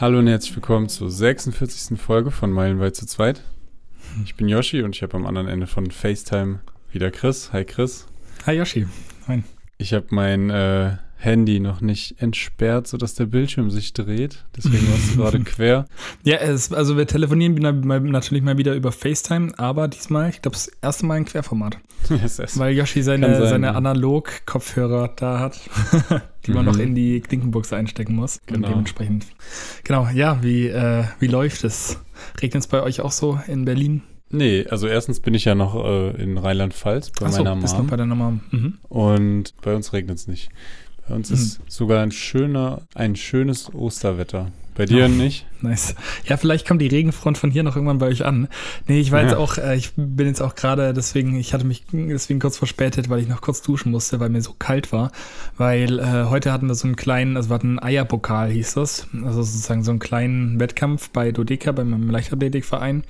Hallo und herzlich willkommen zur 46. Folge von Meilenweit zu zweit. Ich bin Yoshi und ich habe am anderen Ende von FaceTime wieder Chris. Hi Chris. Hi Yoshi. Moin. Ich habe mein äh, Handy noch nicht entsperrt, sodass der Bildschirm sich dreht. Deswegen warst du gerade quer. Ja, es, also wir telefonieren natürlich mal wieder über FaceTime, aber diesmal, ich glaube, das erste Mal in Querformat. Yes, yes. Weil Yoshi seine, seine Analog-Kopfhörer da hat, die man mhm. noch in die Klinkenbuchse einstecken muss. Genau. Und dementsprechend. Genau, ja, wie, äh, wie läuft es? Regnet es bei euch auch so in Berlin? Nee, also erstens bin ich ja noch äh, in Rheinland-Pfalz bei Ach so, meiner Mom. Bist noch bei deiner Mom. Mhm. Und bei uns regnet es nicht. Bei uns mhm. ist sogar ein schöner, ein schönes Osterwetter. Bei dir oh, nicht? Nice. Ja, vielleicht kommt die Regenfront von hier noch irgendwann bei euch an. Nee, ich war ja. jetzt auch, äh, ich bin jetzt auch gerade, deswegen, ich hatte mich deswegen kurz verspätet, weil ich noch kurz duschen musste, weil mir so kalt war. Weil äh, heute hatten wir so einen kleinen, also wir hatten einen Eierpokal, hieß das. Also sozusagen so einen kleinen Wettkampf bei Dodeka, bei meinem Leichtathletikverein,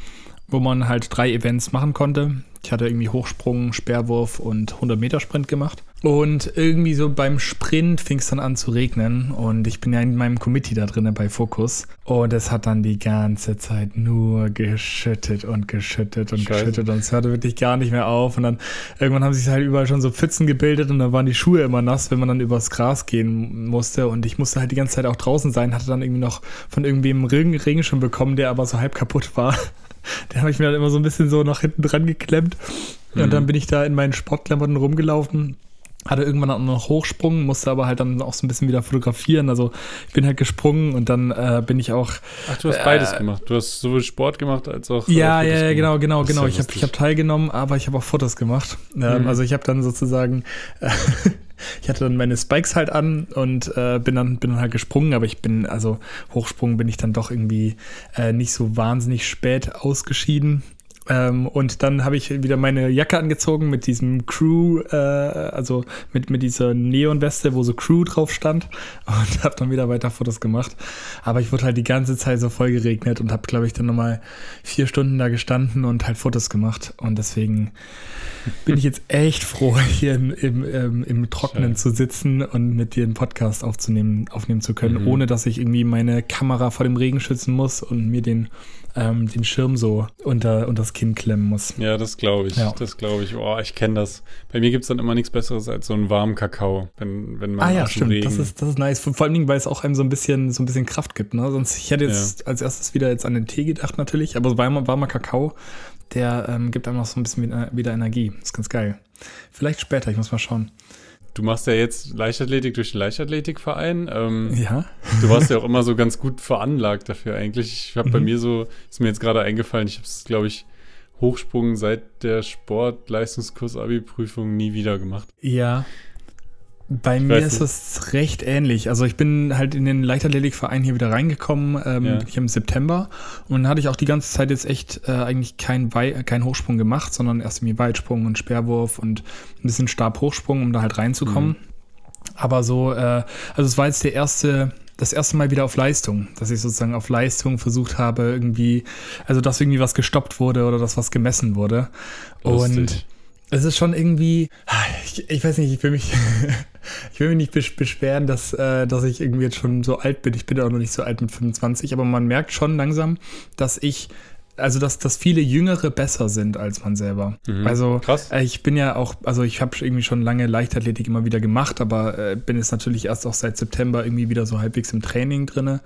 wo man halt drei Events machen konnte. Ich hatte irgendwie Hochsprung, Speerwurf und 100 Meter Sprint gemacht. Und irgendwie so beim Sprint fing es dann an zu regnen und ich bin ja in meinem Committee da drinnen bei Fokus und es hat dann die ganze Zeit nur geschüttet und geschüttet und Scheiße. geschüttet und es hörte wirklich gar nicht mehr auf und dann irgendwann haben sich halt überall schon so Pfützen gebildet und dann waren die Schuhe immer nass, wenn man dann übers Gras gehen musste und ich musste halt die ganze Zeit auch draußen sein, hatte dann irgendwie noch von irgendwem Regen, Regen schon bekommen, der aber so halb kaputt war. Den habe ich mir dann immer so ein bisschen so nach hinten dran geklemmt. Mhm. Und dann bin ich da in meinen Sportklamotten rumgelaufen hatte irgendwann auch noch Hochsprung, musste aber halt dann auch so ein bisschen wieder fotografieren. Also ich bin halt gesprungen und dann äh, bin ich auch. Ach, du hast äh, beides gemacht. Du hast sowohl Sport gemacht als auch. Ja, äh, ja, ja, genau, genau, genau. Ja ich habe hab teilgenommen, aber ich habe auch Fotos gemacht. Ähm, mhm. Also ich habe dann sozusagen. Äh, ich hatte dann meine Spikes halt an und äh, bin, dann, bin dann halt gesprungen, aber ich bin, also Hochsprung bin ich dann doch irgendwie äh, nicht so wahnsinnig spät ausgeschieden. Ähm, und dann habe ich wieder meine Jacke angezogen mit diesem Crew, äh, also mit, mit dieser Neonweste, wo so Crew drauf stand und habe dann wieder weiter Fotos gemacht. Aber ich wurde halt die ganze Zeit so voll geregnet und habe, glaube ich, dann nochmal vier Stunden da gestanden und halt Fotos gemacht. Und deswegen bin ich jetzt echt froh, hier im, im, im, im Trockenen Schön. zu sitzen und mit dir einen Podcast aufzunehmen, aufnehmen zu können, mhm. ohne dass ich irgendwie meine Kamera vor dem Regen schützen muss und mir den ähm, den Schirm so unter, unter das Kinn klemmen muss. Ja, das glaube ich. Ja. Das glaube ich. Oh, ich kenne das. Bei mir gibt es dann immer nichts Besseres als so einen warmen Kakao, wenn, wenn man Ah ja, stimmt. Regen das ist, das ist nice. Vor allen Dingen, weil es auch einem so ein bisschen, so ein bisschen Kraft gibt. Ne? Sonst, ich hätte jetzt ja. als erstes wieder jetzt an den Tee gedacht natürlich, aber warmer, warmer Kakao, der ähm, gibt einem noch so ein bisschen wieder Energie. Das ist ganz geil. Vielleicht später, ich muss mal schauen. Du machst ja jetzt Leichtathletik durch den Leichtathletikverein. Ähm, ja. Du warst ja auch immer so ganz gut veranlagt dafür eigentlich. Ich habe mhm. bei mir so, ist mir jetzt gerade eingefallen, ich habe es, glaube ich, Hochsprung seit der Sport-Leistungskurs-Abi-Prüfung nie wieder gemacht. Ja, bei mir ist es recht ähnlich. Also ich bin halt in den Leichtathletikverein hier wieder reingekommen, ähm, ja. ich im September. Und dann hatte ich auch die ganze Zeit jetzt echt äh, eigentlich keinen kein Hochsprung gemacht, sondern erst irgendwie Weitsprung und Speerwurf und ein bisschen Stabhochsprung, um da halt reinzukommen. Mhm. Aber so, äh, also es war jetzt der erste, das erste Mal wieder auf Leistung, dass ich sozusagen auf Leistung versucht habe, irgendwie, also dass irgendwie was gestoppt wurde oder dass was gemessen wurde. Lustig. Und es ist schon irgendwie, ich, ich, weiß nicht, ich will mich, ich will mich nicht beschweren, dass, äh, dass ich irgendwie jetzt schon so alt bin. Ich bin auch noch nicht so alt mit 25, aber man merkt schon langsam, dass ich also dass, dass viele Jüngere besser sind als man selber. Mhm, also krass. Äh, ich bin ja auch, also ich habe irgendwie schon lange Leichtathletik immer wieder gemacht, aber äh, bin jetzt natürlich erst auch seit September irgendwie wieder so halbwegs im Training drinne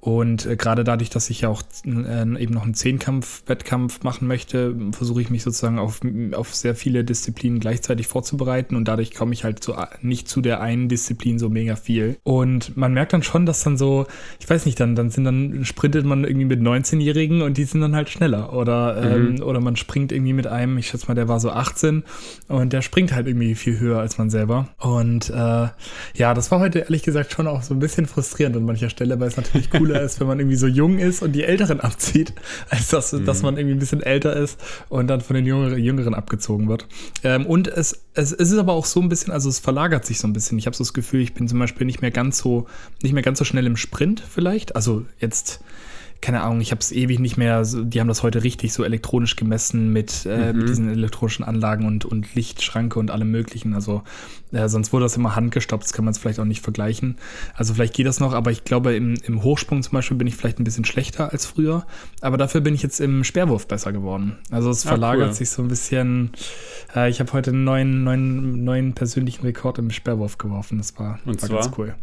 und äh, gerade dadurch, dass ich ja auch äh, eben noch einen Zehnkampf-Wettkampf machen möchte, versuche ich mich sozusagen auf, auf sehr viele Disziplinen gleichzeitig vorzubereiten und dadurch komme ich halt zu, nicht zu der einen Disziplin so mega viel. Und man merkt dann schon, dass dann so, ich weiß nicht, dann, dann sind dann, sprintet man irgendwie mit 19-Jährigen und die sind dann halt schneller. Oder, mhm. ähm, oder man springt irgendwie mit einem, ich schätze mal, der war so 18 und der springt halt irgendwie viel höher als man selber. Und äh, ja, das war heute ehrlich gesagt schon auch so ein bisschen frustrierend an mancher Stelle, weil es natürlich cool cooler ist, wenn man irgendwie so jung ist und die Älteren abzieht, als dass, mhm. dass man irgendwie ein bisschen älter ist und dann von den Jüngeren, Jüngeren abgezogen wird. Ähm, und es, es, es ist aber auch so ein bisschen, also es verlagert sich so ein bisschen. Ich habe so das Gefühl, ich bin zum Beispiel nicht mehr ganz so, nicht mehr ganz so schnell im Sprint vielleicht. Also jetzt keine Ahnung, ich habe es ewig nicht mehr, die haben das heute richtig so elektronisch gemessen mit, äh, mhm. mit diesen elektronischen Anlagen und, und Lichtschranke und allem möglichen. Also äh, sonst wurde das immer handgestoppt, das kann man es vielleicht auch nicht vergleichen. Also vielleicht geht das noch, aber ich glaube, im, im Hochsprung zum Beispiel bin ich vielleicht ein bisschen schlechter als früher. Aber dafür bin ich jetzt im Speerwurf besser geworden. Also es ah, verlagert cool. sich so ein bisschen. Äh, ich habe heute einen neuen, neuen, neuen persönlichen Rekord im Speerwurf geworfen. Das war, und war zwar? ganz cool.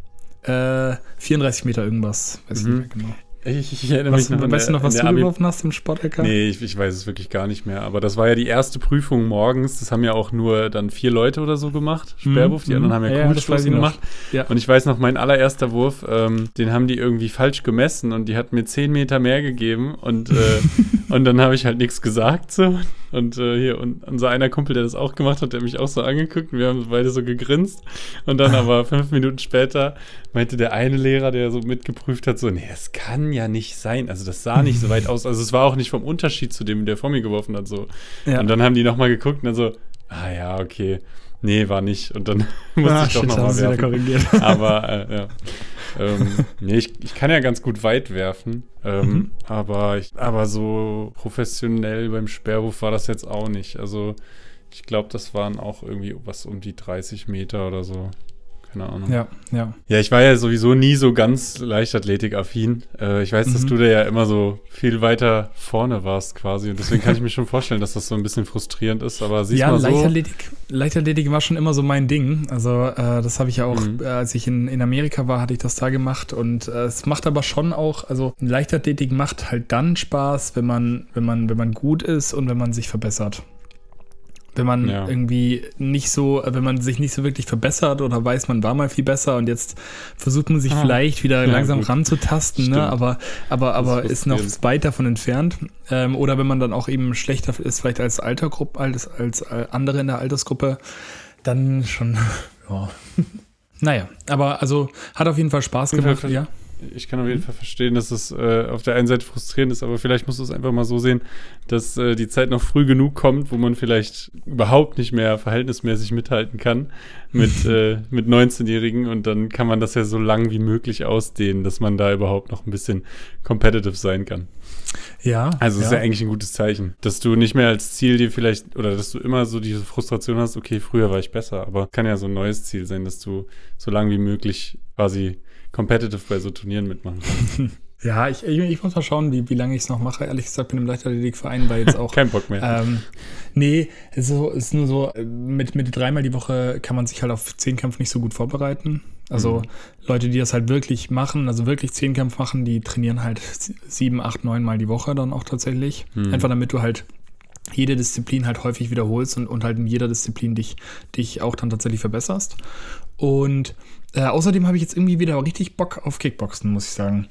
Äh, 34 Meter irgendwas, weiß mhm. ich nicht mehr genau. Ich, ich erinnere was, mich noch Weißt du noch, was du geworfen hast im Sporthacker? Nee, ich, ich, weiß es wirklich gar nicht mehr. Aber das war ja die erste Prüfung morgens. Das haben ja auch nur dann vier Leute oder so gemacht. Mhm, Sperrwurf, die anderen haben ja, ja Kugelstoßen gemacht. Ja. Und ich weiß noch, mein allererster Wurf, ähm, den haben die irgendwie falsch gemessen und die hat mir zehn Meter mehr gegeben. Und, äh, und dann habe ich halt nichts gesagt. So. Und äh, hier, und unser einer Kumpel, der das auch gemacht hat, der mich auch so angeguckt und wir haben beide so gegrinst. Und dann aber fünf Minuten später meinte der eine Lehrer, der so mitgeprüft hat, so, nee, es kann ja nicht sein. Also das sah nicht so weit aus. Also es war auch nicht vom Unterschied zu dem, der vor mir geworfen hat. So. Ja. Und dann haben die nochmal geguckt und dann so, ah ja, okay. Nee, war nicht. Und dann musste ah, ich doch nochmal werfen. Korrigiert. Aber äh, ja. ähm, nee, ich, ich kann ja ganz gut weit werfen. Ähm, mhm. aber, ich, aber so professionell beim Sperrwurf war das jetzt auch nicht. Also ich glaube, das waren auch irgendwie was um die 30 Meter oder so keine Ahnung. Ja, ja. Ja, ich war ja sowieso nie so ganz Leichtathletik-affin. Äh, ich weiß, mhm. dass du da ja immer so viel weiter vorne warst quasi. Und deswegen kann ich mir schon vorstellen, dass das so ein bisschen frustrierend ist. Aber siehst ja, mal so. Leichtathletik, Leichtathletik war schon immer so mein Ding. Also äh, das habe ich ja auch, mhm. äh, als ich in, in Amerika war, hatte ich das da gemacht. Und äh, es macht aber schon auch, also Leichtathletik macht halt dann Spaß, wenn man, wenn man, wenn man gut ist und wenn man sich verbessert wenn man ja. irgendwie nicht so, wenn man sich nicht so wirklich verbessert oder weiß, man war mal viel besser und jetzt versucht man sich ah. vielleicht wieder ja, langsam gut. ranzutasten, ne? aber, aber, aber ist, ist noch weit davon entfernt. Ähm, oder wenn man dann auch eben schlechter ist, vielleicht als Altergruppe, als, als andere in der Altersgruppe, dann schon, ja. naja, aber also hat auf jeden Fall Spaß gemacht, ja ich kann auf jeden mhm. Fall verstehen, dass es äh, auf der einen Seite frustrierend ist, aber vielleicht musst du es einfach mal so sehen, dass äh, die Zeit noch früh genug kommt, wo man vielleicht überhaupt nicht mehr verhältnismäßig mithalten kann mit, äh, mit 19-Jährigen und dann kann man das ja so lang wie möglich ausdehnen, dass man da überhaupt noch ein bisschen competitive sein kann. Ja. Also, es ist ja eigentlich ein gutes Zeichen, dass du nicht mehr als Ziel dir vielleicht oder dass du immer so diese Frustration hast, okay, früher war ich besser, aber kann ja so ein neues Ziel sein, dass du so lang wie möglich quasi competitive bei so Turnieren mitmachen. Ja, ich, ich, ich, muss mal schauen, wie, wie lange ich es noch mache. Ehrlich gesagt, bin im Leichtathletikverein weil jetzt auch. Kein Bock mehr. Ähm, nee, es ist, ist nur so, mit, mit dreimal die Woche kann man sich halt auf Zehnkampf nicht so gut vorbereiten. Also mhm. Leute, die das halt wirklich machen, also wirklich Zehnkampf machen, die trainieren halt sieben, acht, neun Mal die Woche dann auch tatsächlich. Mhm. Einfach damit du halt jede Disziplin halt häufig wiederholst und, und halt in jeder Disziplin dich, dich auch dann tatsächlich verbesserst. Und äh, außerdem habe ich jetzt irgendwie wieder richtig Bock auf Kickboxen, muss ich sagen.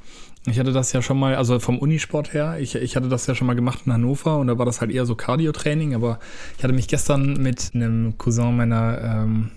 Ich hatte das ja schon mal, also vom Unisport her, ich, ich hatte das ja schon mal gemacht in Hannover und da war das halt eher so Cardio-Training, aber ich hatte mich gestern mit einem Cousin meiner, ähm,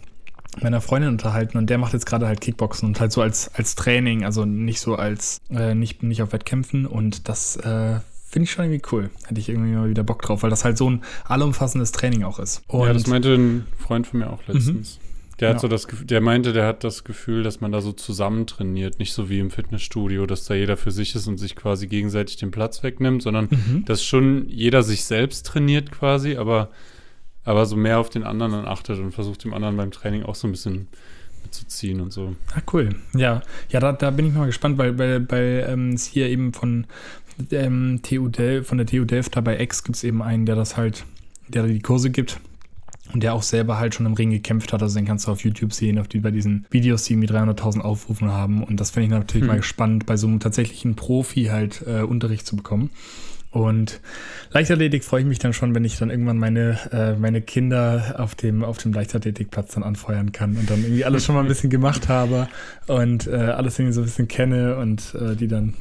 meiner Freundin unterhalten und der macht jetzt gerade halt Kickboxen und halt so als, als Training, also nicht so als, äh, nicht, nicht auf Wettkämpfen und das äh, finde ich schon irgendwie cool. Hätte ich irgendwie mal wieder Bock drauf, weil das halt so ein allumfassendes Training auch ist. Und ja, das meinte ein Freund von mir auch letztens. Mhm. Der hat ja. so das der meinte, der hat das Gefühl, dass man da so zusammen trainiert, nicht so wie im Fitnessstudio, dass da jeder für sich ist und sich quasi gegenseitig den Platz wegnimmt, sondern mhm. dass schon jeder sich selbst trainiert quasi, aber, aber so mehr auf den anderen dann achtet und versucht dem anderen beim Training auch so ein bisschen mitzuziehen und so. Ah, cool. Ja, ja, da, da bin ich mal gespannt, weil, weil, weil ähm, es hier eben von ähm, TU Delft, von der TU Delft da bei X gibt es eben einen, der das halt, der die Kurse gibt und der auch selber halt schon im Ring gekämpft hat. Also den kannst du auf YouTube sehen, auf die, bei diesen Videos, die irgendwie 300.000 Aufrufen haben. Und das finde ich natürlich hm. mal spannend, bei so einem tatsächlichen Profi halt äh, Unterricht zu bekommen. Und Leichtathletik freue ich mich dann schon, wenn ich dann irgendwann meine, äh, meine Kinder auf dem, auf dem Leichtathletikplatz dann anfeuern kann und dann irgendwie alles schon mal ein bisschen gemacht habe und äh, alles irgendwie so ein bisschen kenne und äh, die dann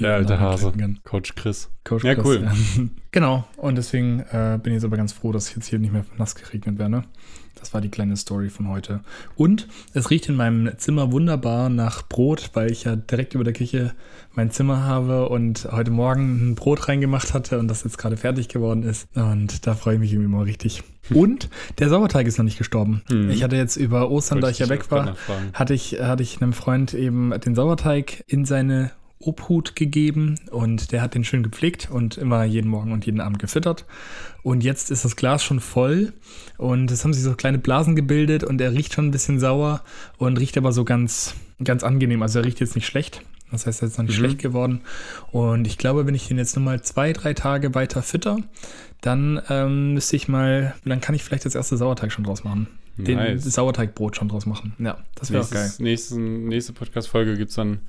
der alte Hase. Coach Chris. Coach ja, Chris, cool. Ja. genau. Und deswegen äh, bin ich jetzt aber ganz froh, dass ich jetzt hier nicht mehr nass geregnet werde. Das war die kleine Story von heute. Und es riecht in meinem Zimmer wunderbar nach Brot, weil ich ja direkt über der Küche mein Zimmer habe und heute Morgen ein Brot reingemacht hatte und das jetzt gerade fertig geworden ist. Und da freue ich mich irgendwie mal richtig. Und der Sauerteig ist noch nicht gestorben. Mhm. Ich hatte jetzt über Ostern, da ich ja weg war, hatte ich, hatte ich einem Freund eben den Sauerteig in seine Obhut gegeben und der hat den schön gepflegt und immer jeden Morgen und jeden Abend gefüttert. Und jetzt ist das Glas schon voll und es haben sich so kleine Blasen gebildet und er riecht schon ein bisschen sauer und riecht aber so ganz, ganz angenehm. Also er riecht jetzt nicht schlecht. Das heißt, er ist noch nicht mhm. schlecht geworden. Und ich glaube, wenn ich den jetzt nochmal zwei, drei Tage weiter fütter, dann ähm, müsste ich mal, dann kann ich vielleicht das erste Sauerteig schon draus machen. Den nice. Sauerteigbrot schon draus machen. Ja, das wäre auch geil. Nächste, nächste Podcast-Folge gibt es dann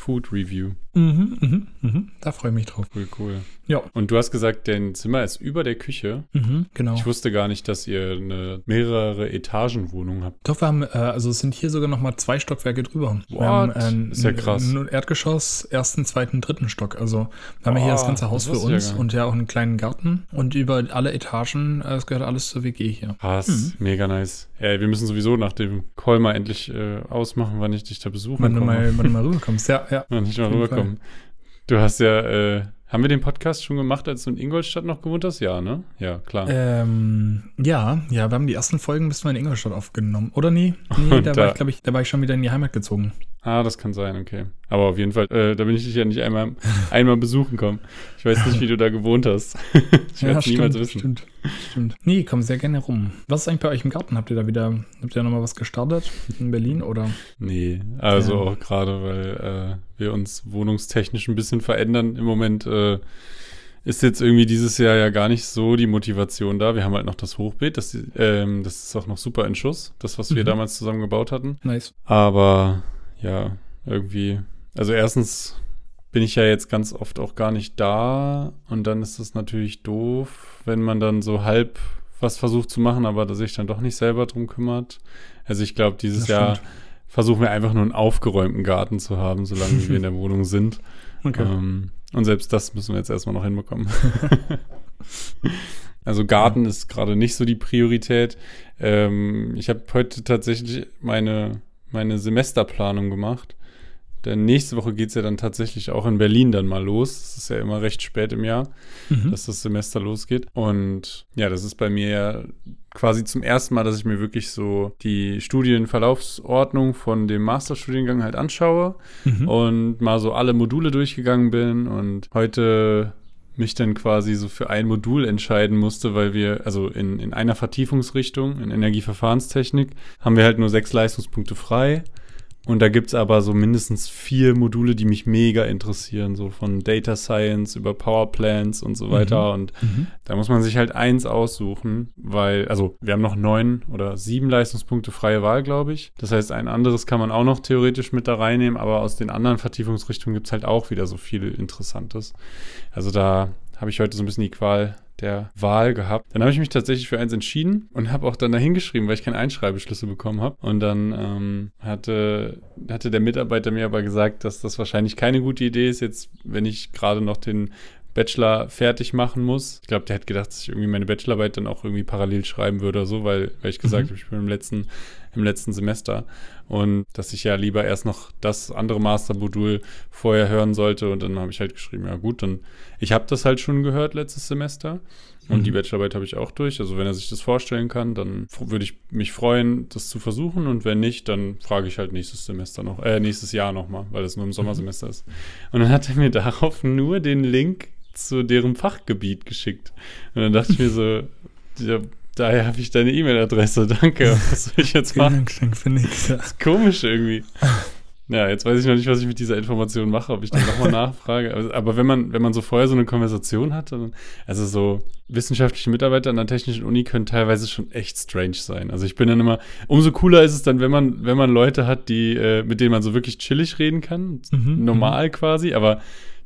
Food Review. Mhm, mhm, mhm. Da freue ich mich drauf. Cool, cool. Ja. Und du hast gesagt, dein Zimmer ist über der Küche. Mhm, genau. Ich wusste gar nicht, dass ihr eine mehrere Etagenwohnung habt. Doch, wir haben, äh, also es sind hier sogar noch mal zwei Stockwerke drüber. What? Wir haben, äh, ist ja krass. Ein Erdgeschoss, ersten, zweiten, dritten Stock. Also wir haben oh, hier das ganze Haus das für uns ja und ja auch einen kleinen Garten. Und über alle Etagen, äh, es gehört alles zur WG hier. Krass, mhm. mega nice. Ja, wir müssen sowieso nach dem Call mal endlich ausmachen, wann ich dich da besuche. Mal, wann du mal rüberkommst, ja, ja. Wann ich mal rüberkomme. Du hast ja, äh, haben wir den Podcast schon gemacht, als du in Ingolstadt noch gewohnt hast? Ja, ne? Ja, klar. Ähm, ja, ja, wir haben die ersten Folgen bis wir in Ingolstadt aufgenommen. Oder nie? Nee, da, da war ich, glaube ich, da war ich schon wieder in die Heimat gezogen. Ah, das kann sein, okay. Aber auf jeden Fall, äh, da bin ich dich ja nicht einmal, einmal besuchen kommen. Ich weiß nicht, wie du da gewohnt hast. ich werde es niemals wissen. Stimmt, stimmt. Nee, komm sehr gerne rum. Was ist eigentlich bei euch im Garten? Habt ihr da wieder, habt ihr nochmal was gestartet in Berlin oder? Nee, also ja. auch gerade, weil äh, wir uns wohnungstechnisch ein bisschen verändern. Im Moment äh, ist jetzt irgendwie dieses Jahr ja gar nicht so die Motivation da. Wir haben halt noch das Hochbeet, das, ähm, das ist auch noch super in Schuss, das, was wir mhm. damals zusammen gebaut hatten. Nice. Aber ja, irgendwie. Also erstens bin ich ja jetzt ganz oft auch gar nicht da und dann ist das natürlich doof, wenn man dann so halb was versucht zu machen, aber dass sich dann doch nicht selber drum kümmert. Also ich glaube, dieses Jahr versuchen wir einfach nur einen aufgeräumten Garten zu haben, solange wir in der Wohnung sind. Okay. Ähm, und selbst das müssen wir jetzt erstmal noch hinbekommen. also Garten ist gerade nicht so die Priorität. Ähm, ich habe heute tatsächlich meine meine Semesterplanung gemacht. Denn nächste Woche geht es ja dann tatsächlich auch in Berlin dann mal los. Es ist ja immer recht spät im Jahr, mhm. dass das Semester losgeht. Und ja, das ist bei mir ja quasi zum ersten Mal, dass ich mir wirklich so die Studienverlaufsordnung von dem Masterstudiengang halt anschaue mhm. und mal so alle Module durchgegangen bin. Und heute mich dann quasi so für ein Modul entscheiden musste, weil wir, also in, in einer Vertiefungsrichtung, in Energieverfahrenstechnik, haben wir halt nur sechs Leistungspunkte frei. Und da gibt es aber so mindestens vier Module, die mich mega interessieren, so von Data Science über Power Plants und so weiter. Mhm. Und mhm. da muss man sich halt eins aussuchen, weil, also wir haben noch neun oder sieben Leistungspunkte freie Wahl, glaube ich. Das heißt, ein anderes kann man auch noch theoretisch mit da reinnehmen, aber aus den anderen Vertiefungsrichtungen gibt es halt auch wieder so viel Interessantes. Also da habe ich heute so ein bisschen die Qual der Wahl gehabt. Dann habe ich mich tatsächlich für eins entschieden und habe auch dann dahin geschrieben, weil ich keinen Einschreibeschlüssel bekommen habe. Und dann ähm, hatte, hatte der Mitarbeiter mir aber gesagt, dass das wahrscheinlich keine gute Idee ist, jetzt, wenn ich gerade noch den Bachelor fertig machen muss. Ich glaube, der hat gedacht, dass ich irgendwie meine Bachelorarbeit dann auch irgendwie parallel schreiben würde oder so, weil, weil ich gesagt mhm. habe, ich bin im letzten, im letzten Semester und dass ich ja lieber erst noch das andere Mastermodul vorher hören sollte und dann habe ich halt geschrieben, ja gut, dann ich habe das halt schon gehört letztes Semester und mhm. die Bachelorarbeit habe ich auch durch. Also wenn er sich das vorstellen kann, dann würde ich mich freuen, das zu versuchen und wenn nicht, dann frage ich halt nächstes Semester noch, äh, nächstes Jahr nochmal, weil es nur im Sommersemester mhm. ist. Und dann hat er mir darauf nur den Link zu deren Fachgebiet geschickt. Und dann dachte ich mir so, ja, daher habe ich deine E-Mail-Adresse, danke. Was soll ich jetzt machen? Dank für nichts. Das ist komisch irgendwie. Ja, jetzt weiß ich noch nicht, was ich mit dieser Information mache, ob ich dann nochmal nachfrage. Aber wenn man, wenn man so vorher so eine Konversation hat, dann, also so wissenschaftliche Mitarbeiter an der technischen Uni können teilweise schon echt strange sein. Also ich bin dann immer, umso cooler ist es dann, wenn man, wenn man Leute hat, die, äh, mit denen man so wirklich chillig reden kann, mhm, normal mhm. quasi, aber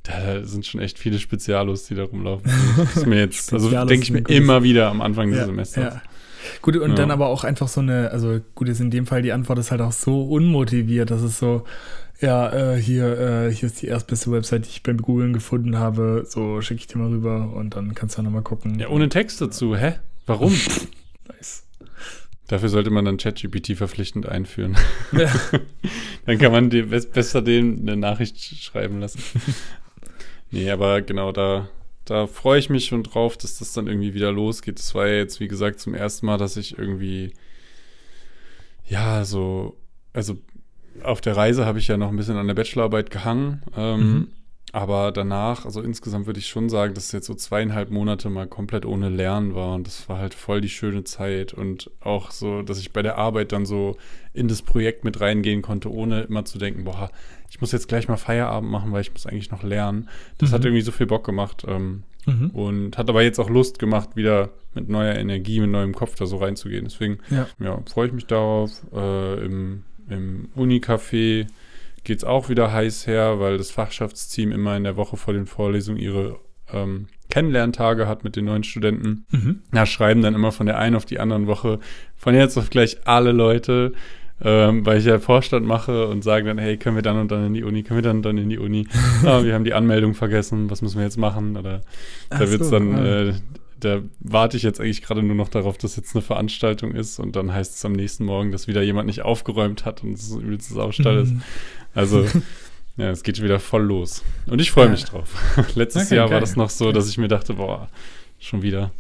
da sind schon echt viele Spezialos, die da rumlaufen. Das ist mir jetzt, also denke ich mir immer wieder am Anfang des ja, Semesters. Ja. Gut, und ja. dann aber auch einfach so eine, also gut, ist in dem Fall die Antwort ist halt auch so unmotiviert, dass es so, ja, äh, hier, äh, hier ist die erstbeste Website, die ich beim Googlen gefunden habe, so schicke ich dir mal rüber und dann kannst du ja nochmal gucken. Ja, ohne Text dazu, hä? Warum? nice. Dafür sollte man dann ChatGPT verpflichtend einführen. Ja. dann kann man dem besser dem eine Nachricht schreiben lassen. Nee, aber genau da, da freue ich mich schon drauf, dass das dann irgendwie wieder losgeht. Das war ja jetzt, wie gesagt, zum ersten Mal, dass ich irgendwie, ja, so, also auf der Reise habe ich ja noch ein bisschen an der Bachelorarbeit gehangen. Ähm, mhm. Aber danach, also insgesamt würde ich schon sagen, dass es jetzt so zweieinhalb Monate mal komplett ohne Lernen war. Und das war halt voll die schöne Zeit. Und auch so, dass ich bei der Arbeit dann so in das Projekt mit reingehen konnte, ohne immer zu denken, boah, ich muss jetzt gleich mal Feierabend machen, weil ich muss eigentlich noch lernen. Das mhm. hat irgendwie so viel Bock gemacht. Ähm, mhm. Und hat aber jetzt auch Lust gemacht, wieder mit neuer Energie, mit neuem Kopf da so reinzugehen. Deswegen ja. ja freue ich mich darauf. Äh, Im im Unicafé geht es auch wieder heiß her, weil das Fachschaftsteam immer in der Woche vor den Vorlesungen ihre ähm, Kennenlerntage hat mit den neuen Studenten. Mhm. Ja, schreiben dann immer von der einen auf die anderen Woche von jetzt auf gleich alle Leute, ähm, weil ich ja Vorstand mache und sagen dann, hey, können wir dann und dann in die Uni, können wir dann und dann in die Uni? ah, wir haben die Anmeldung vergessen, was müssen wir jetzt machen? Oder Ach da wird es so, dann, ja. äh, da warte ich jetzt eigentlich gerade nur noch darauf, dass jetzt eine Veranstaltung ist und dann heißt es am nächsten Morgen, dass wieder jemand nicht aufgeräumt hat und es übelst Saustall ist. Also, ja, es geht wieder voll los. Und ich freue ja. mich drauf. Letztes okay, Jahr war das noch so, dass ich mir dachte, boah, schon wieder.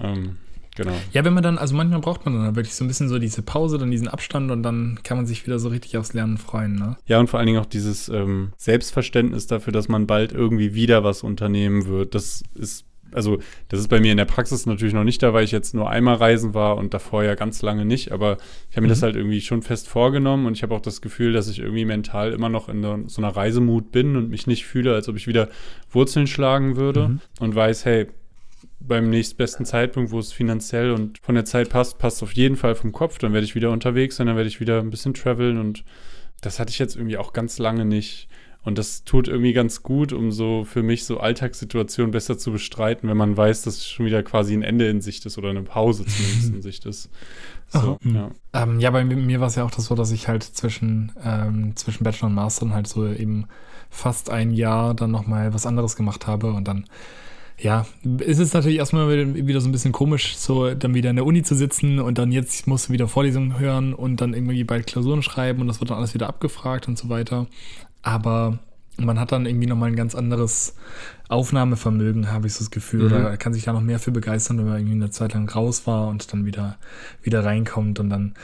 Ähm, genau. Ja, wenn man dann, also manchmal braucht man dann wirklich so ein bisschen so diese Pause, dann diesen Abstand und dann kann man sich wieder so richtig aufs Lernen freuen, ne? Ja, und vor allen Dingen auch dieses ähm, Selbstverständnis dafür, dass man bald irgendwie wieder was unternehmen wird. Das ist also das ist bei mir in der Praxis natürlich noch nicht da, weil ich jetzt nur einmal reisen war und davor ja ganz lange nicht, aber ich habe mir mhm. das halt irgendwie schon fest vorgenommen und ich habe auch das Gefühl, dass ich irgendwie mental immer noch in der, so einer Reisemut bin und mich nicht fühle, als ob ich wieder Wurzeln schlagen würde mhm. und weiß, hey, beim nächstbesten Zeitpunkt, wo es finanziell und von der Zeit passt, passt auf jeden Fall vom Kopf, dann werde ich wieder unterwegs sein, dann werde ich wieder ein bisschen traveln und das hatte ich jetzt irgendwie auch ganz lange nicht. Und das tut irgendwie ganz gut, um so für mich so Alltagssituationen besser zu bestreiten, wenn man weiß, dass schon wieder quasi ein Ende in Sicht ist oder eine Pause zumindest in Sicht ist. So, Ach, ja. Ähm, ja, bei mir war es ja auch das so, dass ich halt zwischen, ähm, zwischen Bachelor und Master dann halt so eben fast ein Jahr dann nochmal was anderes gemacht habe und dann ja, es ist natürlich erstmal wieder so ein bisschen komisch, so dann wieder in der Uni zu sitzen und dann jetzt musst du wieder Vorlesungen hören und dann irgendwie bald Klausuren schreiben und das wird dann alles wieder abgefragt und so weiter. Aber man hat dann irgendwie nochmal ein ganz anderes Aufnahmevermögen, habe ich so das Gefühl. Mhm. Oder kann sich da noch mehr für begeistern, wenn man irgendwie eine Zeit lang raus war und dann wieder, wieder reinkommt und dann,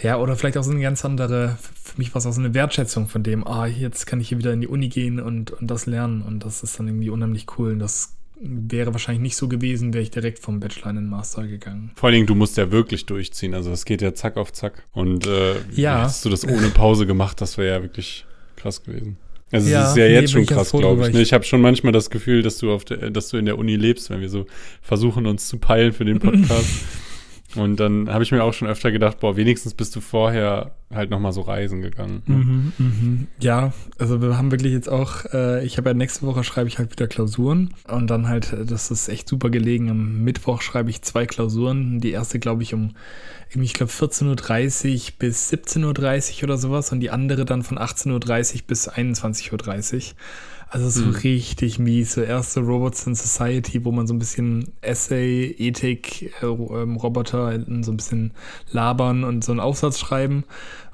ja, oder vielleicht auch so eine ganz andere, für mich war es auch so eine Wertschätzung von dem, ah, jetzt kann ich hier wieder in die Uni gehen und, und das lernen und das ist dann irgendwie unheimlich cool und das wäre wahrscheinlich nicht so gewesen, wäre ich direkt vom Bachelor in den Master gegangen. Vor allen Dingen, du musst ja wirklich durchziehen, also es geht ja zack auf zack und äh, ja. hättest du das ohne Pause gemacht, das wäre ja wirklich krass gewesen. Also ja, es ist ja jetzt nee, schon krass, glaube ich. Ne? Ich habe schon manchmal das Gefühl, dass du auf der, dass du in der Uni lebst, wenn wir so versuchen, uns zu peilen für den Podcast. Und dann habe ich mir auch schon öfter gedacht, boah, wenigstens bist du vorher halt nochmal so reisen gegangen. Ne? Mhm, mhm. Ja, also wir haben wirklich jetzt auch, äh, ich habe ja nächste Woche schreibe ich halt wieder Klausuren und dann halt, das ist echt super gelegen. Am Mittwoch schreibe ich zwei Klausuren. Die erste, glaube ich, um ich glaube 14.30 Uhr bis 17.30 Uhr oder sowas und die andere dann von 18.30 Uhr bis 21.30 Uhr. Also so hm. richtig mies. So erste Robots in Society, wo man so ein bisschen Essay, Ethik, äh, ähm, Roboter so ein bisschen labern und so einen Aufsatz schreiben.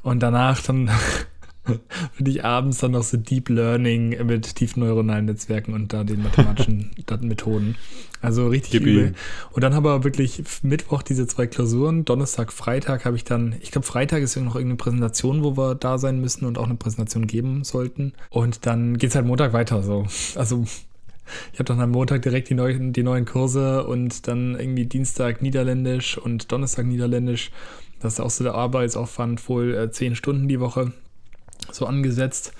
Und danach dann finde ich abends dann noch so Deep Learning mit tiefen neuronalen Netzwerken und da den mathematischen Methoden. Also richtig Gib übel. Und dann habe ich wirklich Mittwoch diese zwei Klausuren. Donnerstag, Freitag habe ich dann, ich glaube, Freitag ist ja noch irgendeine Präsentation, wo wir da sein müssen und auch eine Präsentation geben sollten. Und dann geht es halt Montag weiter so. Also ich habe dann am Montag direkt die neuen, die neuen Kurse und dann irgendwie Dienstag Niederländisch und Donnerstag Niederländisch. Das ist auch so der Arbeitsaufwand, wohl äh, zehn Stunden die Woche so angesetzt.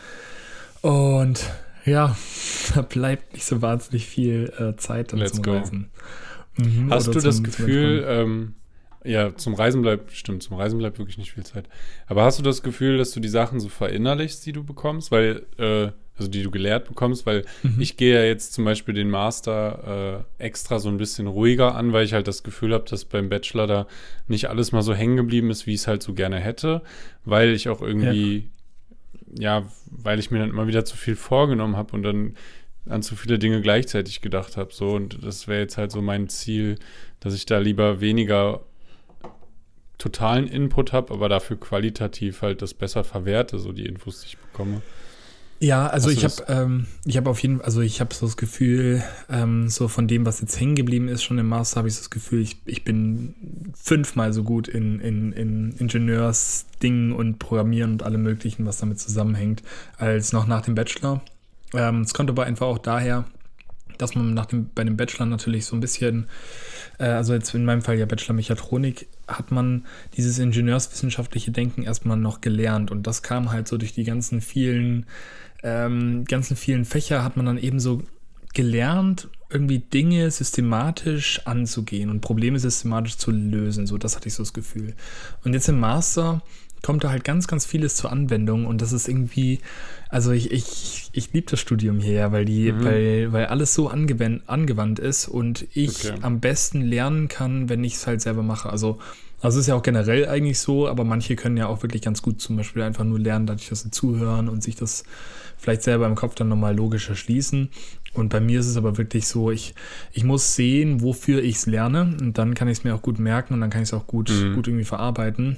Und ja, da bleibt nicht so wahnsinnig viel äh, Zeit dann Let's zum go. Reisen. Mhm, Hast du das Gefühl, ähm, ja, zum Reisen bleibt, stimmt, zum Reisen bleibt wirklich nicht viel Zeit. Aber hast du das Gefühl, dass du die Sachen so verinnerlichst, die du bekommst, weil, äh, also die du gelehrt bekommst, weil mhm. ich gehe ja jetzt zum Beispiel den Master äh, extra so ein bisschen ruhiger an, weil ich halt das Gefühl habe, dass beim Bachelor da nicht alles mal so hängen geblieben ist, wie ich es halt so gerne hätte, weil ich auch irgendwie ja, weil ich mir dann immer wieder zu viel vorgenommen habe und dann an zu viele Dinge gleichzeitig gedacht habe. So, und das wäre jetzt halt so mein Ziel, dass ich da lieber weniger totalen Input habe, aber dafür qualitativ halt das besser verwerte, so die Infos, die ich bekomme. Ja, also ich habe ähm, ich habe auf jeden Fall, also ich habe so das Gefühl, ähm, so von dem, was jetzt hängen geblieben ist, schon im Master, habe ich so das Gefühl, ich, ich bin fünfmal so gut in, in, in Ingenieursdingen und Programmieren und allem möglichen, was damit zusammenhängt, als noch nach dem Bachelor. Ähm, es kommt aber einfach auch daher, dass man nach dem, bei dem Bachelor natürlich so ein bisschen, äh, also jetzt in meinem Fall ja Bachelor Mechatronik, hat man dieses ingenieurswissenschaftliche Denken erstmal noch gelernt und das kam halt so durch die ganzen vielen ähm, ganzen vielen Fächer hat man dann eben so gelernt, irgendwie Dinge systematisch anzugehen und Probleme systematisch zu lösen. So, das hatte ich so das Gefühl. Und jetzt im Master kommt da halt ganz, ganz vieles zur Anwendung und das ist irgendwie, also ich, ich, ich liebe das Studium hier, weil die, mhm. weil, weil alles so angewandt, angewandt ist und ich okay. am besten lernen kann, wenn ich es halt selber mache. Also also ist ja auch generell eigentlich so, aber manche können ja auch wirklich ganz gut zum Beispiel einfach nur lernen, dadurch, dass sie zuhören und sich das vielleicht selber im Kopf dann nochmal logisch erschließen. Und bei mir ist es aber wirklich so, ich, ich muss sehen, wofür ich es lerne und dann kann ich es mir auch gut merken und dann kann ich es auch gut, mhm. gut irgendwie verarbeiten.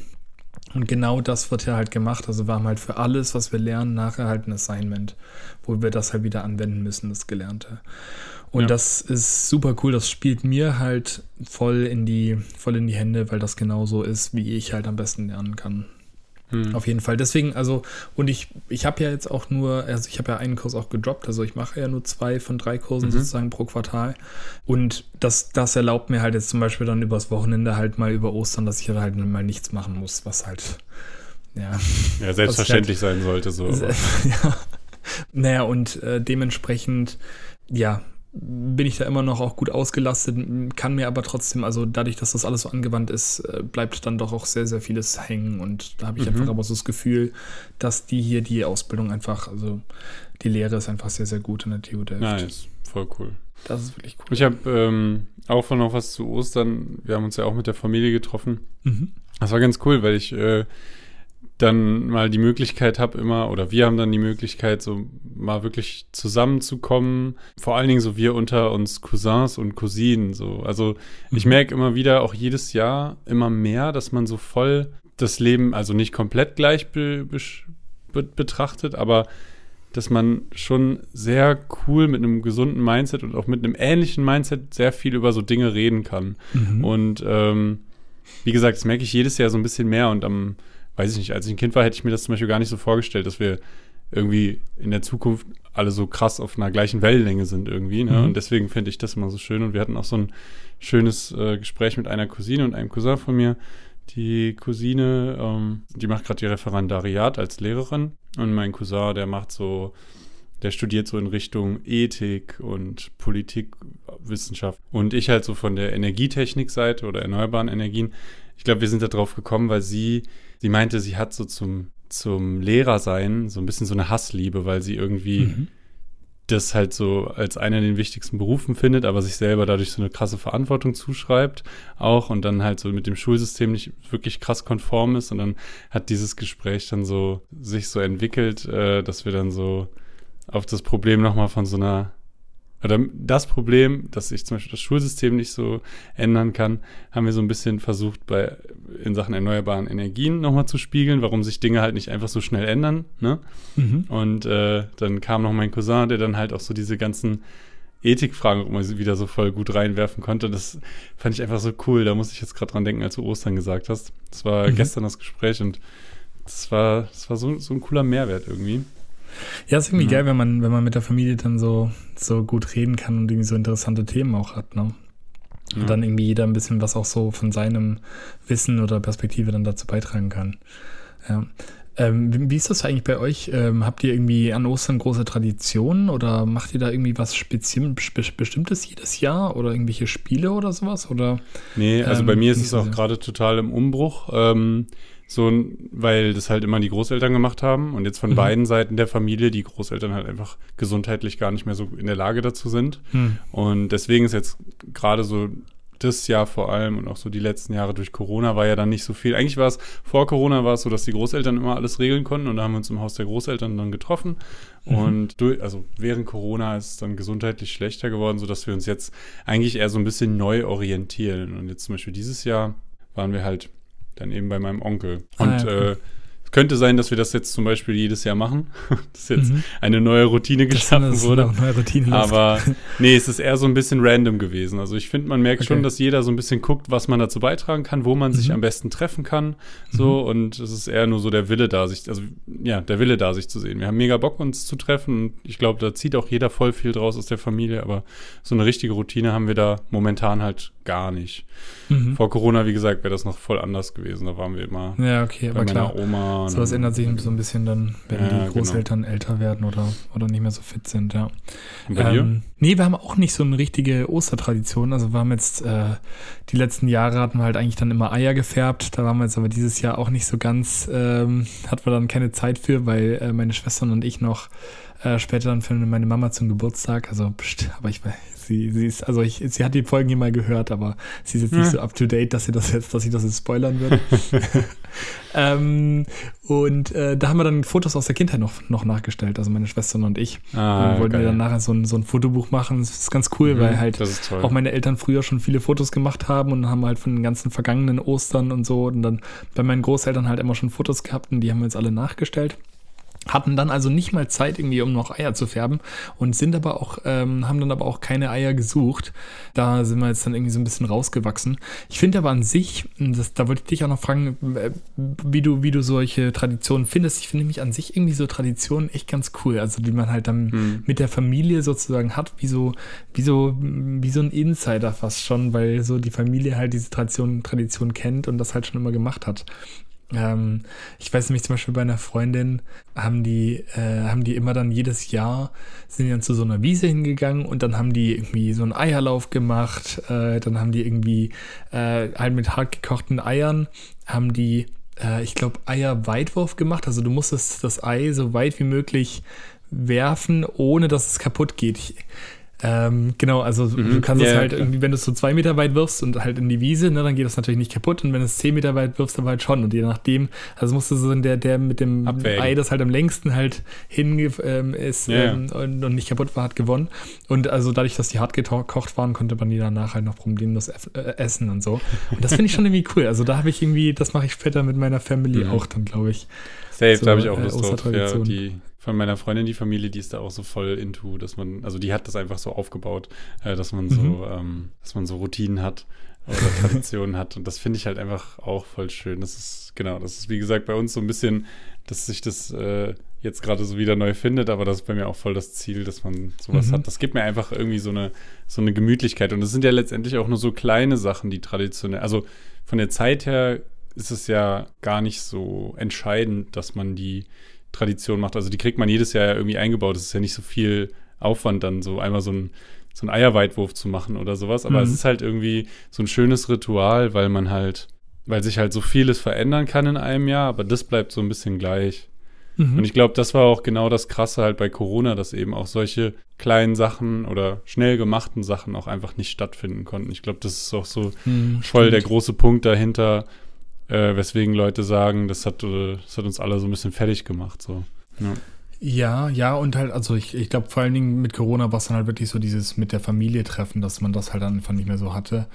Und genau das wird ja halt gemacht. Also wir haben halt für alles, was wir lernen, nachher halt ein Assignment, wo wir das halt wieder anwenden müssen, das Gelernte. Und ja. das ist super cool. Das spielt mir halt voll in die, voll in die Hände, weil das genauso ist, wie ich halt am besten lernen kann. Hm. Auf jeden Fall. Deswegen, also, und ich, ich habe ja jetzt auch nur, also ich habe ja einen Kurs auch gedroppt, also ich mache ja nur zwei von drei Kursen mhm. sozusagen pro Quartal. Und das, das erlaubt mir halt jetzt zum Beispiel dann übers Wochenende halt mal über Ostern, dass ich halt mal nichts machen muss, was halt, ja. Ja, selbstverständlich halt, sein sollte, so. ja. Naja, und äh, dementsprechend, ja, bin ich da immer noch auch gut ausgelastet, kann mir aber trotzdem, also dadurch, dass das alles so angewandt ist, äh, bleibt dann doch auch sehr, sehr vieles hängen und da habe ich mhm. einfach aber so das Gefühl, dass die hier die Ausbildung einfach, also die Lehre ist einfach sehr, sehr gut in der TU Delft. Nice, voll cool. Das ist wirklich cool. Ich habe ähm, auch noch was zu Ostern, wir haben uns ja auch mit der Familie getroffen. Mhm. Das war ganz cool, weil ich äh, dann mal die Möglichkeit habe immer, oder wir haben dann die Möglichkeit, so mal wirklich zusammenzukommen. Vor allen Dingen so wir unter uns Cousins und Cousinen. So. Also ich mhm. merke immer wieder, auch jedes Jahr immer mehr, dass man so voll das Leben, also nicht komplett gleich be be betrachtet, aber dass man schon sehr cool mit einem gesunden Mindset und auch mit einem ähnlichen Mindset sehr viel über so Dinge reden kann. Mhm. Und ähm, wie gesagt, das merke ich jedes Jahr so ein bisschen mehr und am weiß ich nicht, als ich ein Kind war, hätte ich mir das zum Beispiel gar nicht so vorgestellt, dass wir irgendwie in der Zukunft alle so krass auf einer gleichen Wellenlänge sind irgendwie. Ne? Mhm. Und deswegen finde ich das immer so schön. Und wir hatten auch so ein schönes äh, Gespräch mit einer Cousine und einem Cousin von mir. Die Cousine, ähm, die macht gerade ihr Referendariat als Lehrerin. Und mein Cousin, der macht so, der studiert so in Richtung Ethik und Politikwissenschaft. Und ich halt so von der Energietechnikseite oder erneuerbaren Energien. Ich glaube, wir sind da drauf gekommen, weil sie sie meinte, sie hat so zum, zum Lehrersein so ein bisschen so eine Hassliebe, weil sie irgendwie mhm. das halt so als einen der wichtigsten Berufen findet, aber sich selber dadurch so eine krasse Verantwortung zuschreibt auch und dann halt so mit dem Schulsystem nicht wirklich krass konform ist und dann hat dieses Gespräch dann so sich so entwickelt, äh, dass wir dann so auf das Problem nochmal von so einer oder das Problem, dass ich zum Beispiel das Schulsystem nicht so ändern kann, haben wir so ein bisschen versucht, bei, in Sachen erneuerbaren Energien nochmal zu spiegeln, warum sich Dinge halt nicht einfach so schnell ändern. Ne? Mhm. Und äh, dann kam noch mein Cousin, der dann halt auch so diese ganzen Ethikfragen wieder so voll gut reinwerfen konnte. Das fand ich einfach so cool. Da muss ich jetzt gerade dran denken, als du Ostern gesagt hast. Das war mhm. gestern das Gespräch und das war, das war so, so ein cooler Mehrwert irgendwie. Ja, ist irgendwie mhm. geil, wenn man, wenn man mit der Familie dann so, so gut reden kann und irgendwie so interessante Themen auch hat, ne? Und ja. dann irgendwie jeder ein bisschen was auch so von seinem Wissen oder Perspektive dann dazu beitragen kann. Ja. Ähm, wie ist das eigentlich bei euch? Ähm, habt ihr irgendwie an Ostern große Traditionen oder macht ihr da irgendwie was Spezi Bestimmtes jedes Jahr oder irgendwelche Spiele oder sowas? Oder, nee, also ähm, bei mir ist es auch gerade total im Umbruch. So, weil das halt immer die Großeltern gemacht haben und jetzt von mhm. beiden Seiten der Familie die Großeltern halt einfach gesundheitlich gar nicht mehr so in der Lage dazu sind. Mhm. Und deswegen ist jetzt gerade so das Jahr vor allem und auch so die letzten Jahre durch Corona war ja dann nicht so viel. Eigentlich war es vor Corona war es so, dass die Großeltern immer alles regeln konnten und da haben wir uns im Haus der Großeltern dann getroffen. Mhm. Und durch, also während Corona ist es dann gesundheitlich schlechter geworden, sodass wir uns jetzt eigentlich eher so ein bisschen neu orientieren. Und jetzt zum Beispiel dieses Jahr waren wir halt dann eben bei meinem Onkel. Ah, Und ah, ja, äh, könnte sein, dass wir das jetzt zum Beispiel jedes Jahr machen. dass jetzt mhm. eine neue Routine geschaffen das wurde. Neue Routine Aber nee, es ist eher so ein bisschen random gewesen. Also ich finde, man merkt okay. schon, dass jeder so ein bisschen guckt, was man dazu beitragen kann, wo man mhm. sich am besten treffen kann. So, mhm. und es ist eher nur so der Wille da, sich, also ja, der Wille da, sich zu sehen. Wir haben mega Bock, uns zu treffen. Und ich glaube, da zieht auch jeder voll viel draus aus der Familie. Aber so eine richtige Routine haben wir da momentan halt gar nicht. Mhm. Vor Corona, wie gesagt, wäre das noch voll anders gewesen. Da waren wir immer ja, okay, bei meiner klar. Oma. So was ändert sich so ein bisschen dann, wenn ja, die genau. Großeltern genau. älter werden oder, oder nicht mehr so fit sind, ja. Und bei ähm, dir? Nee, wir haben auch nicht so eine richtige Ostertradition. Also wir haben jetzt, äh, die letzten Jahre hatten wir halt eigentlich dann immer Eier gefärbt. Da waren wir jetzt aber dieses Jahr auch nicht so ganz, ähm, hatten wir dann keine Zeit für, weil äh, meine Schwestern und ich noch äh, später dann für meine Mama zum Geburtstag. Also, pst, aber ich weiß, sie, sie ist, also ich, sie hat die Folgen hier mal gehört, aber sie ist jetzt nicht so up to date, dass sie das jetzt, dass ich das jetzt spoilern würde. ähm, und äh, da haben wir dann Fotos aus der Kindheit noch, noch nachgestellt, also meine Schwestern und ich. Ah, und wollten geil. wir dann nachher so ein, so ein Fotobuch machen. Das ist ganz cool, mhm, weil halt auch meine Eltern früher schon viele Fotos gemacht haben und haben halt von den ganzen vergangenen Ostern und so und dann bei meinen Großeltern halt immer schon Fotos gehabt und die haben wir jetzt alle nachgestellt hatten dann also nicht mal Zeit irgendwie, um noch Eier zu färben und sind aber auch, ähm, haben dann aber auch keine Eier gesucht. Da sind wir jetzt dann irgendwie so ein bisschen rausgewachsen. Ich finde aber an sich, das, da wollte ich dich auch noch fragen, äh, wie du, wie du solche Traditionen findest. Ich finde nämlich an sich irgendwie so Traditionen echt ganz cool. Also die man halt dann hm. mit der Familie sozusagen hat, wie so, wie so, wie so ein Insider fast schon, weil so die Familie halt diese Tradition, Tradition kennt und das halt schon immer gemacht hat. Ähm, ich weiß nämlich zum Beispiel bei einer Freundin haben die, äh, haben die immer dann jedes Jahr sind die dann zu so einer Wiese hingegangen und dann haben die irgendwie so einen Eierlauf gemacht. Äh, dann haben die irgendwie äh, halt mit hart gekochten Eiern haben die, äh, ich glaube, Eierweitwurf gemacht. Also du musstest das Ei so weit wie möglich werfen, ohne dass es kaputt geht. Ich, ähm, genau, also mhm. du kannst yeah, es halt klar. irgendwie, wenn du es so zwei Meter weit wirfst und halt in die Wiese, ne, dann geht das natürlich nicht kaputt. Und wenn du es zehn Meter weit wirfst, aber halt schon. Und je nachdem, also musst du so der, der mit dem Abwägen. Ei, das halt am längsten halt hin ähm, ist yeah. ähm, und, und, nicht kaputt war, hat gewonnen. Und also dadurch, dass die hart gekocht waren, konnte man die danach halt noch problemlos äh, essen und so. Und das finde ich schon irgendwie cool. Also da habe ich irgendwie, das mache ich später mit meiner Family mhm. auch dann, glaube ich. Safe, so, da habe ich auch Lust äh, drauf. Ja, die von meiner Freundin, die Familie, die ist da auch so voll into, dass man, also die hat das einfach so aufgebaut, äh, dass man mhm. so, ähm, dass man so Routinen hat oder Traditionen hat. Und das finde ich halt einfach auch voll schön. Das ist, genau, das ist wie gesagt bei uns so ein bisschen, dass sich das äh, jetzt gerade so wieder neu findet, aber das ist bei mir auch voll das Ziel, dass man sowas mhm. hat. Das gibt mir einfach irgendwie so eine, so eine Gemütlichkeit. Und es sind ja letztendlich auch nur so kleine Sachen, die traditionell, also von der Zeit her ist es ja gar nicht so entscheidend, dass man die Tradition macht. Also die kriegt man jedes Jahr irgendwie eingebaut. Es ist ja nicht so viel Aufwand, dann so einmal so ein so einen Eierweitwurf zu machen oder sowas. Aber mhm. es ist halt irgendwie so ein schönes Ritual, weil man halt, weil sich halt so vieles verändern kann in einem Jahr, aber das bleibt so ein bisschen gleich. Mhm. Und ich glaube, das war auch genau das Krasse halt bei Corona, dass eben auch solche kleinen Sachen oder schnell gemachten Sachen auch einfach nicht stattfinden konnten. Ich glaube, das ist auch so mhm, voll stimmt. der große Punkt dahinter, äh, weswegen Leute sagen, das hat, äh, das hat uns alle so ein bisschen fertig gemacht. So. Ja. Ja, ja, und halt, also ich, ich glaube vor allen Dingen mit Corona war es dann halt wirklich so dieses mit der Familie treffen, dass man das halt einfach nicht mehr so hatte.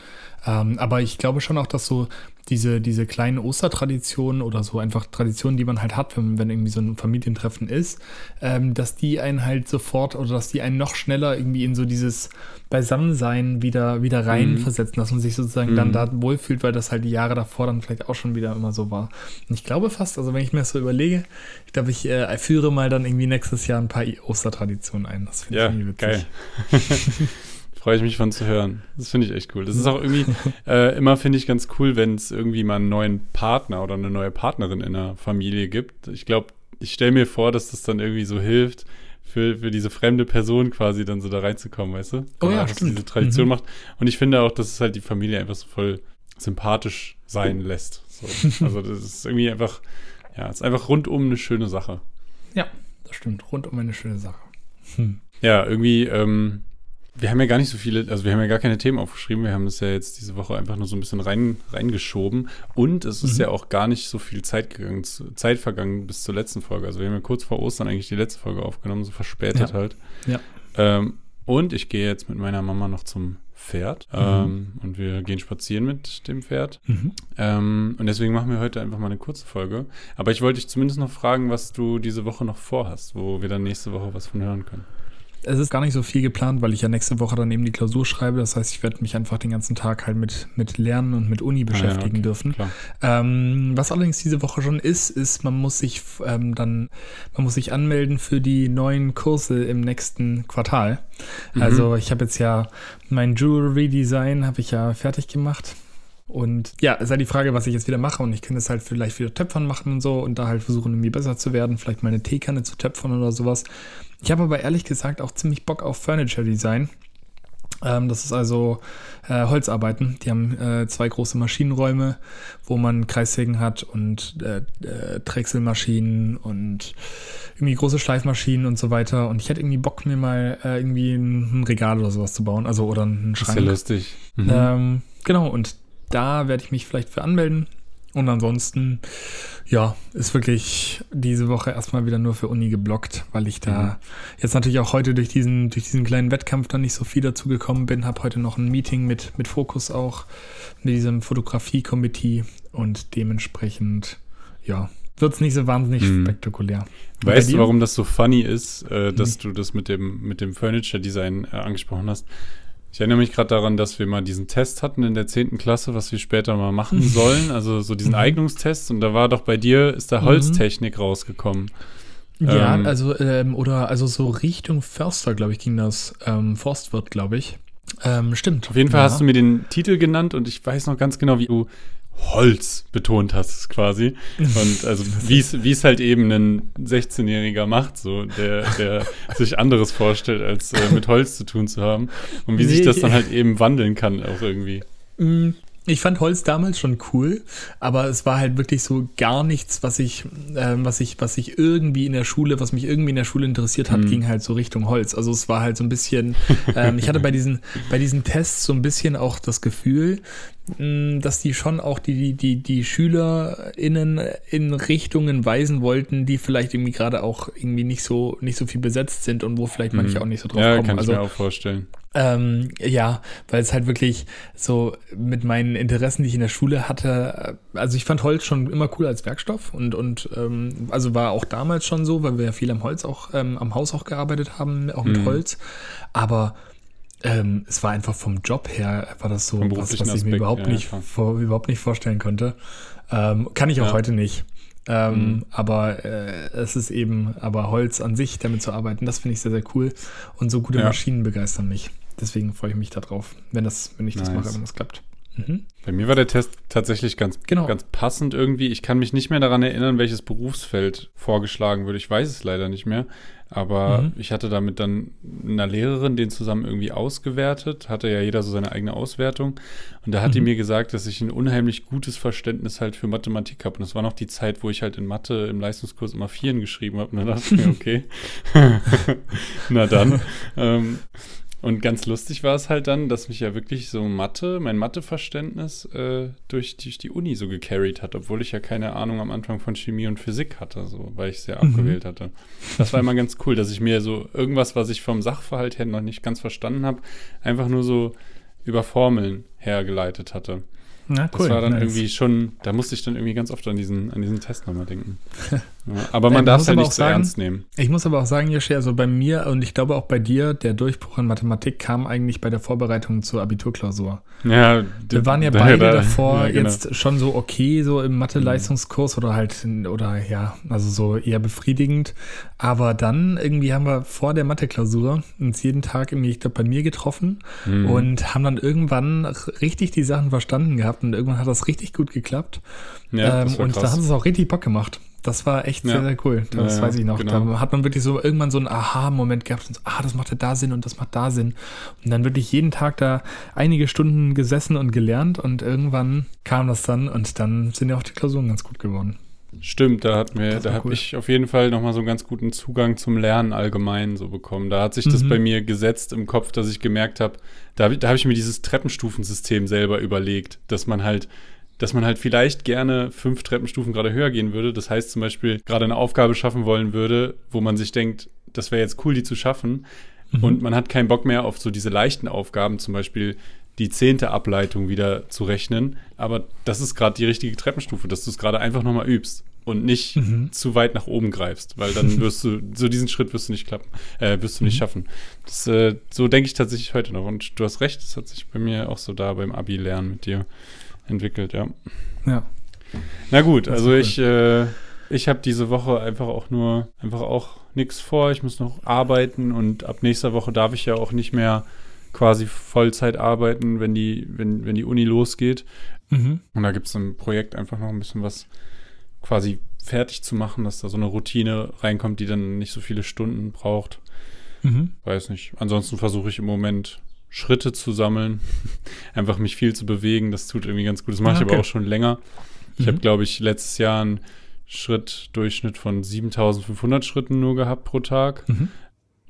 Ähm, aber ich glaube schon auch, dass so diese, diese kleinen Ostertraditionen oder so einfach Traditionen, die man halt hat, wenn, wenn irgendwie so ein Familientreffen ist, ähm, dass die einen halt sofort oder dass die einen noch schneller irgendwie in so dieses Beisammensein wieder, wieder reinversetzen, mhm. dass man sich sozusagen mhm. dann da wohlfühlt, weil das halt die Jahre davor dann vielleicht auch schon wieder immer so war. Und ich glaube fast, also wenn ich mir das so überlege, ich glaube, ich äh, führe mal dann irgendwie nächstes Jahr ein paar Ostertraditionen ein. Das finde ja, ich irgendwie witzig. Geil. Freue ich mich von zu hören. Das finde ich echt cool. Das ist auch irgendwie äh, immer, finde ich, ganz cool, wenn es irgendwie mal einen neuen Partner oder eine neue Partnerin in der Familie gibt. Ich glaube, ich stelle mir vor, dass das dann irgendwie so hilft, für, für diese fremde Person quasi dann so da reinzukommen, weißt du? Oh ja, stimmt. diese Tradition mhm. macht. Und ich finde auch, dass es halt die Familie einfach so voll sympathisch sein lässt. So. Also das ist irgendwie einfach, ja, es ist einfach rundum eine schöne Sache. Ja, das stimmt. Rundum eine schöne Sache. Hm. Ja, irgendwie, ähm, wir haben ja gar nicht so viele, also wir haben ja gar keine Themen aufgeschrieben. Wir haben das ja jetzt diese Woche einfach nur so ein bisschen rein, reingeschoben. Und es ist mhm. ja auch gar nicht so viel Zeit gegangen, Zeit vergangen bis zur letzten Folge. Also wir haben ja kurz vor Ostern eigentlich die letzte Folge aufgenommen, so verspätet ja. halt. Ja. Ähm, und ich gehe jetzt mit meiner Mama noch zum Pferd mhm. ähm, und wir gehen spazieren mit dem Pferd. Mhm. Ähm, und deswegen machen wir heute einfach mal eine kurze Folge. Aber ich wollte dich zumindest noch fragen, was du diese Woche noch vorhast, wo wir dann nächste Woche was von hören können es ist gar nicht so viel geplant, weil ich ja nächste Woche dann eben die Klausur schreibe. Das heißt, ich werde mich einfach den ganzen Tag halt mit, mit Lernen und mit Uni beschäftigen ah, ja, okay, dürfen. Ähm, was allerdings diese Woche schon ist, ist, man muss sich ähm, dann, man muss sich anmelden für die neuen Kurse im nächsten Quartal. Mhm. Also ich habe jetzt ja mein Jewelry Design habe ich ja fertig gemacht. Und ja, es ist halt die Frage, was ich jetzt wieder mache. Und ich kann das halt vielleicht wieder töpfern machen und so und da halt versuchen, irgendwie besser zu werden. Vielleicht mal eine Teekanne zu töpfern oder sowas. Ich habe aber ehrlich gesagt auch ziemlich Bock auf Furniture Design. Ähm, das ist also äh, Holzarbeiten. Die haben äh, zwei große Maschinenräume, wo man Kreissägen hat und äh, äh, Drechselmaschinen und irgendwie große Schleifmaschinen und so weiter. Und ich hätte irgendwie Bock, mir mal äh, irgendwie ein, ein, Regal oder sowas zu bauen. Also oder einen Schrank. Das ist ja lustig. Mhm. Ähm, genau, und da werde ich mich vielleicht für anmelden. Und ansonsten, ja, ist wirklich diese Woche erstmal wieder nur für Uni geblockt, weil ich da mhm. jetzt natürlich auch heute durch diesen, durch diesen kleinen Wettkampf dann nicht so viel dazu gekommen bin. Habe heute noch ein Meeting mit, mit Fokus auch, mit diesem Fotografie-Committee und dementsprechend, ja, wird es nicht so wahnsinnig mhm. spektakulär. Weißt du, warum das so funny ist, äh, dass mhm. du das mit dem, mit dem Furniture Design äh, angesprochen hast? Ich erinnere mich gerade daran, dass wir mal diesen Test hatten in der 10. Klasse, was wir später mal machen sollen. Also so diesen mhm. Eignungstest. Und da war doch bei dir, ist da mhm. Holztechnik rausgekommen. Ja, ähm, also, ähm, oder also so Richtung Förster, glaube ich, ging das. Ähm, Forstwirt, glaube ich. Ähm, stimmt. Auf jeden Fall ja. hast du mir den Titel genannt und ich weiß noch ganz genau, wie du Holz betont hast, quasi. Und also wie es halt eben ein 16-Jähriger macht, so, der, der sich anderes vorstellt, als äh, mit Holz zu tun zu haben. Und wie nee, sich das dann halt eben wandeln kann, auch irgendwie. Mm, ich fand Holz damals schon cool, aber es war halt wirklich so gar nichts, was ich, äh, was ich, was ich irgendwie in der Schule, was mich irgendwie in der Schule interessiert hat, mhm. ging halt so Richtung Holz. Also es war halt so ein bisschen, ähm, ich hatte bei diesen, bei diesen Tests so ein bisschen auch das Gefühl, dass die schon auch die, die, die SchülerInnen in Richtungen weisen wollten, die vielleicht irgendwie gerade auch irgendwie nicht so, nicht so viel besetzt sind und wo vielleicht manche mhm. auch nicht so drauf ja, kommen. Kann ich also, mir auch vorstellen. Ähm, ja, weil es halt wirklich so mit meinen Interessen, die ich in der Schule hatte, also ich fand Holz schon immer cool als Werkstoff und, und ähm, also war auch damals schon so, weil wir ja viel am Holz auch, ähm, am Haus auch gearbeitet haben, auch mit mhm. Holz. Aber ähm, es war einfach vom Job her, war das so was, was ich mir überhaupt, ja, nicht, vor, überhaupt nicht vorstellen konnte. Ähm, kann ich auch ja. heute nicht. Ähm, mhm. Aber äh, es ist eben, aber Holz an sich, damit zu arbeiten, das finde ich sehr, sehr cool. Und so gute ja. Maschinen begeistern mich. Deswegen freue ich mich darauf, wenn, das, wenn ich nice. das mache, wenn das klappt. Mhm. Bei mir war der Test tatsächlich ganz, genau. ganz passend irgendwie. Ich kann mich nicht mehr daran erinnern, welches Berufsfeld vorgeschlagen wurde. Ich weiß es leider nicht mehr. Aber mhm. ich hatte damit dann einer Lehrerin den zusammen irgendwie ausgewertet. Hatte ja jeder so seine eigene Auswertung. Und da hat mhm. die mir gesagt, dass ich ein unheimlich gutes Verständnis halt für Mathematik habe. Und das war noch die Zeit, wo ich halt in Mathe im Leistungskurs immer Vieren geschrieben habe. Und dann dachte ich mir, okay, na dann. ähm, und ganz lustig war es halt dann, dass mich ja wirklich so Mathe, mein Matheverständnis äh, durch, durch die Uni so gecarried hat, obwohl ich ja keine Ahnung am Anfang von Chemie und Physik hatte, so, weil ich es ja mhm. abgewählt hatte. Das war immer ganz cool, dass ich mir so irgendwas, was ich vom Sachverhalt her noch nicht ganz verstanden habe, einfach nur so über Formeln hergeleitet hatte. Na, cool. Das war dann nice. irgendwie schon, da musste ich dann irgendwie ganz oft an diesen, an diesen Test nochmal denken. ja, aber man darf es halt nicht so ernst nehmen. Ich muss aber auch sagen, Joshi, also bei mir und ich glaube auch bei dir, der Durchbruch in Mathematik kam eigentlich bei der Vorbereitung zur Abiturklausur. Ja, wir waren ja beide da, davor ja, genau. jetzt schon so okay, so im Mathe-Leistungskurs oder halt, oder ja, also so eher befriedigend. Aber dann irgendwie haben wir vor der Mathe-Klausur uns jeden Tag irgendwie, ich glaube, bei mir getroffen mhm. und haben dann irgendwann richtig die Sachen verstanden gehabt gehabt und irgendwann hat das richtig gut geklappt. Ja, ähm, und krass. da hat es auch richtig Bock gemacht. Das war echt ja. sehr, sehr cool. Das ja, weiß ich noch. Genau. Da hat man wirklich so irgendwann so einen Aha-Moment gehabt. Und so, ah, das macht ja da Sinn und das macht da Sinn. Und dann wirklich jeden Tag da einige Stunden gesessen und gelernt und irgendwann kam das dann und dann sind ja auch die Klausuren ganz gut geworden. Stimmt, da hat mir, da habe cool. ich auf jeden Fall nochmal so einen ganz guten Zugang zum Lernen allgemein so bekommen. Da hat sich mhm. das bei mir gesetzt im Kopf, dass ich gemerkt habe, da, da habe ich mir dieses Treppenstufensystem selber überlegt, dass man halt, dass man halt vielleicht gerne fünf Treppenstufen gerade höher gehen würde. Das heißt zum Beispiel gerade eine Aufgabe schaffen wollen würde, wo man sich denkt, das wäre jetzt cool, die zu schaffen. Mhm. Und man hat keinen Bock mehr auf so diese leichten Aufgaben, zum Beispiel die zehnte Ableitung wieder zu rechnen. Aber das ist gerade die richtige Treppenstufe, dass du es gerade einfach nochmal übst und nicht mhm. zu weit nach oben greifst, weil dann wirst du, so diesen Schritt wirst du nicht klappen, äh, wirst du nicht mhm. schaffen. Das, äh, so denke ich tatsächlich heute noch. Und du hast recht, das hat sich bei mir auch so da beim Abi-Lernen mit dir entwickelt, ja. Ja. Na gut, also ich, äh, ich habe diese Woche einfach auch nur, einfach auch nichts vor. Ich muss noch arbeiten und ab nächster Woche darf ich ja auch nicht mehr quasi Vollzeit arbeiten, wenn die, wenn, wenn die Uni losgeht. Mhm. Und da gibt es im Projekt einfach noch ein bisschen was quasi fertig zu machen, dass da so eine Routine reinkommt, die dann nicht so viele Stunden braucht. Mhm. Weiß nicht. Ansonsten versuche ich im Moment Schritte zu sammeln, einfach mich viel zu bewegen. Das tut irgendwie ganz gut. Das mache ah, okay. ich aber auch schon länger. Ich mhm. habe, glaube ich, letztes Jahr einen Schrittdurchschnitt von 7500 Schritten nur gehabt pro Tag. Mhm.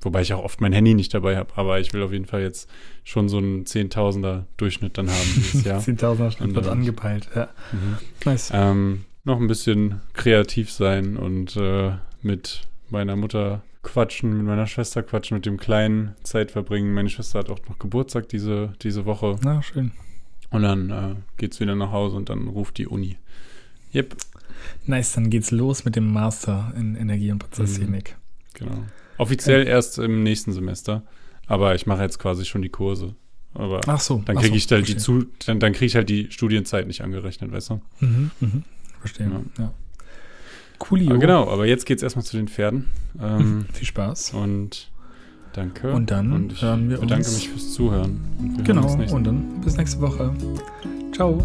Wobei ich auch oft mein Handy nicht dabei habe, aber ich will auf jeden Fall jetzt schon so einen Zehntausender Durchschnitt dann haben dieses Jahr. Zehntausender Schritt wird angepeilt, ja. Mhm. Nice. Ähm, noch ein bisschen kreativ sein und äh, mit meiner Mutter quatschen, mit meiner Schwester quatschen, mit dem Kleinen Zeit verbringen. Meine Schwester hat auch noch Geburtstag diese, diese Woche. Na, schön. Und dann äh, geht's wieder nach Hause und dann ruft die Uni. Yep. Nice, dann geht's los mit dem Master in Energie- und Prozesstechnik. Mhm. Genau. Offiziell äh, erst im nächsten Semester, aber ich mache jetzt quasi schon die Kurse. Aber ach so, dann kriege ich halt die zu, dann, dann kriege ich halt die Studienzeit nicht angerechnet, weißt du? Mhm, mhm. Verstehe. Ja. ja. Coolio. Aber genau, aber jetzt geht es erstmal zu den Pferden. Ähm, Viel Spaß. Und danke. Und dann und ich hören wir bedanke uns. mich fürs Zuhören. Und genau, und dann bis nächste Woche. Ciao.